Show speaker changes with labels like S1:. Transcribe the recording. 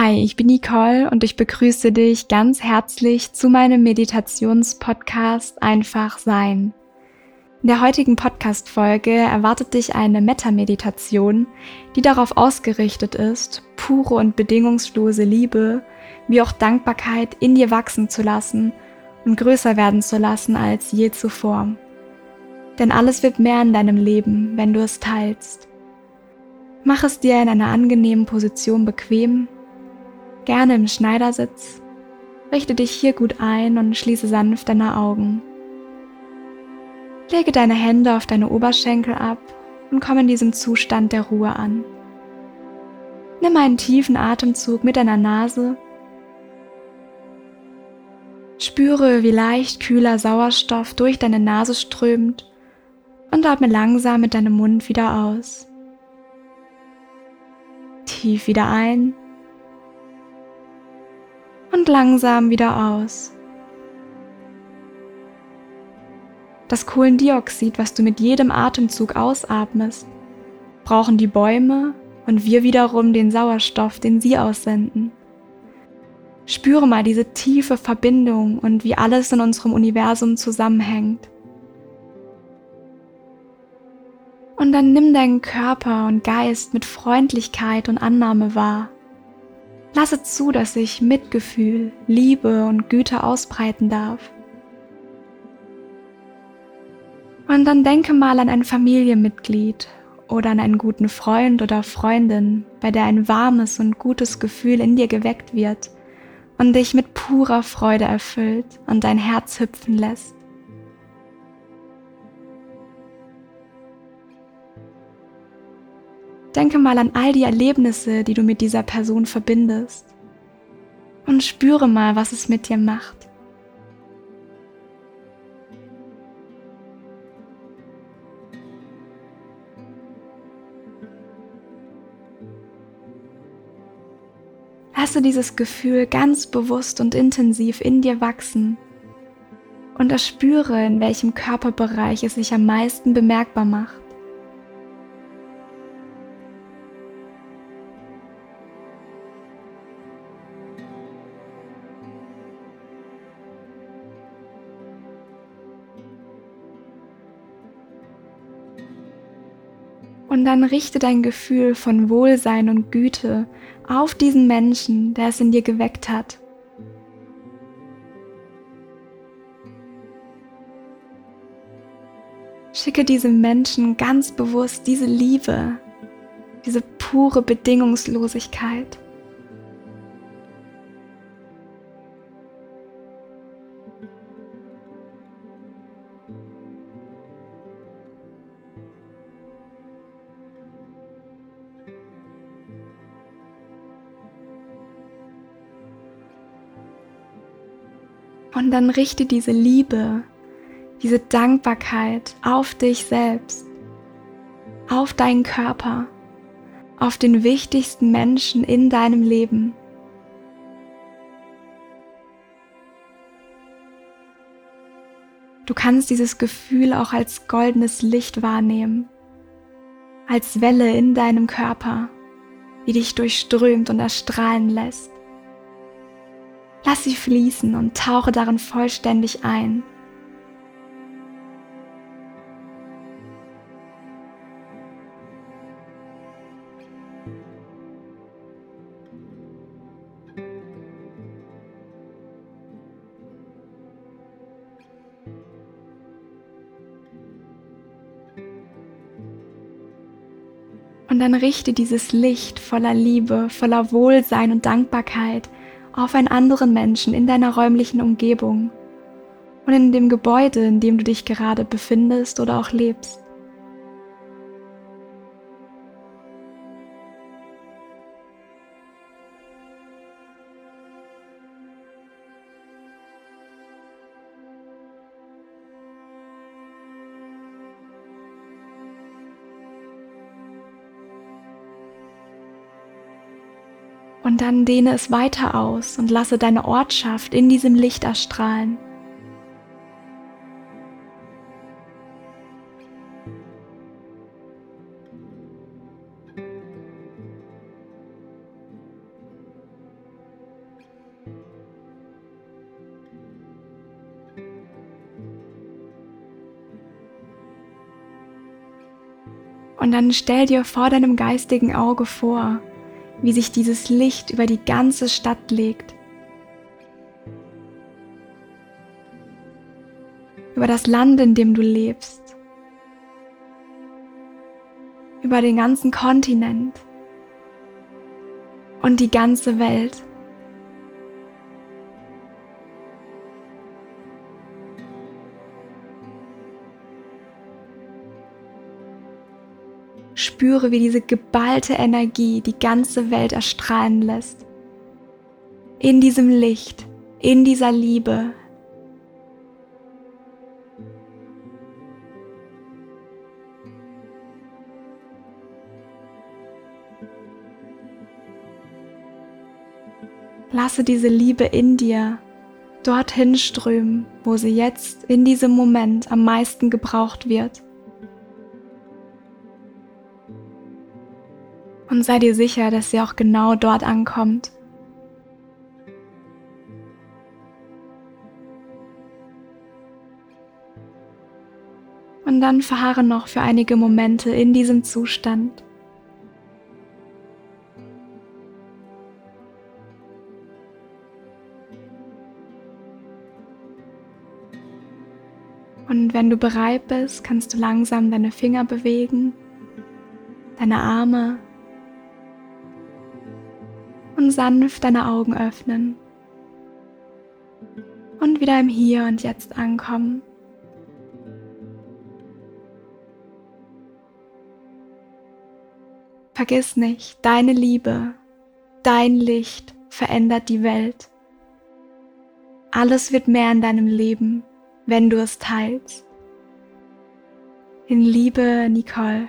S1: Hi, ich bin Nicole und ich begrüße dich ganz herzlich zu meinem Meditationspodcast Einfach Sein. In der heutigen Podcast-Folge erwartet dich eine Metta-Meditation, die darauf ausgerichtet ist, pure und bedingungslose Liebe wie auch Dankbarkeit in dir wachsen zu lassen und größer werden zu lassen als je zuvor. Denn alles wird mehr in deinem Leben, wenn du es teilst. Mach es dir in einer angenehmen Position bequem gerne im Schneidersitz. Richte dich hier gut ein und schließe sanft deine Augen. Lege deine Hände auf deine Oberschenkel ab und komm in diesem Zustand der Ruhe an. Nimm einen tiefen Atemzug mit deiner Nase. Spüre, wie leicht kühler Sauerstoff durch deine Nase strömt und atme langsam mit deinem Mund wieder aus. Tief wieder ein und langsam wieder aus. Das Kohlendioxid, was du mit jedem Atemzug ausatmest, brauchen die Bäume und wir wiederum den Sauerstoff, den sie aussenden. Spüre mal diese tiefe Verbindung und wie alles in unserem Universum zusammenhängt. Und dann nimm deinen Körper und Geist mit Freundlichkeit und Annahme wahr. Lasse zu, dass sich Mitgefühl, Liebe und Güte ausbreiten darf. Und dann denke mal an ein Familienmitglied oder an einen guten Freund oder Freundin, bei der ein warmes und gutes Gefühl in dir geweckt wird und dich mit purer Freude erfüllt und dein Herz hüpfen lässt. Denke mal an all die Erlebnisse, die du mit dieser Person verbindest. Und spüre mal, was es mit dir macht. Lasse dieses Gefühl ganz bewusst und intensiv in dir wachsen und erspüre, in welchem Körperbereich es sich am meisten bemerkbar macht. Und dann richte dein Gefühl von Wohlsein und Güte auf diesen Menschen, der es in dir geweckt hat. Schicke diesem Menschen ganz bewusst diese Liebe, diese pure Bedingungslosigkeit. Und dann richte diese Liebe, diese Dankbarkeit auf dich selbst, auf deinen Körper, auf den wichtigsten Menschen in deinem Leben. Du kannst dieses Gefühl auch als goldenes Licht wahrnehmen, als Welle in deinem Körper, die dich durchströmt und erstrahlen lässt. Lass sie fließen und tauche darin vollständig ein. Und dann richte dieses Licht voller Liebe, voller Wohlsein und Dankbarkeit auf einen anderen Menschen in deiner räumlichen Umgebung und in dem Gebäude, in dem du dich gerade befindest oder auch lebst. Und dann dehne es weiter aus und lasse deine Ortschaft in diesem Licht erstrahlen. Und dann stell dir vor deinem geistigen Auge vor, wie sich dieses Licht über die ganze Stadt legt. Über das Land, in dem du lebst. Über den ganzen Kontinent. Und die ganze Welt. Spüre, wie diese geballte Energie die ganze Welt erstrahlen lässt. In diesem Licht, in dieser Liebe. Lasse diese Liebe in dir dorthin strömen, wo sie jetzt in diesem Moment am meisten gebraucht wird. Und sei dir sicher, dass sie auch genau dort ankommt. Und dann verharre noch für einige Momente in diesem Zustand. Und wenn du bereit bist, kannst du langsam deine Finger bewegen, deine Arme sanft deine Augen öffnen und wieder im Hier und Jetzt ankommen. Vergiss nicht, deine Liebe, dein Licht verändert die Welt. Alles wird mehr in deinem Leben, wenn du es teilst. In Liebe, Nicole.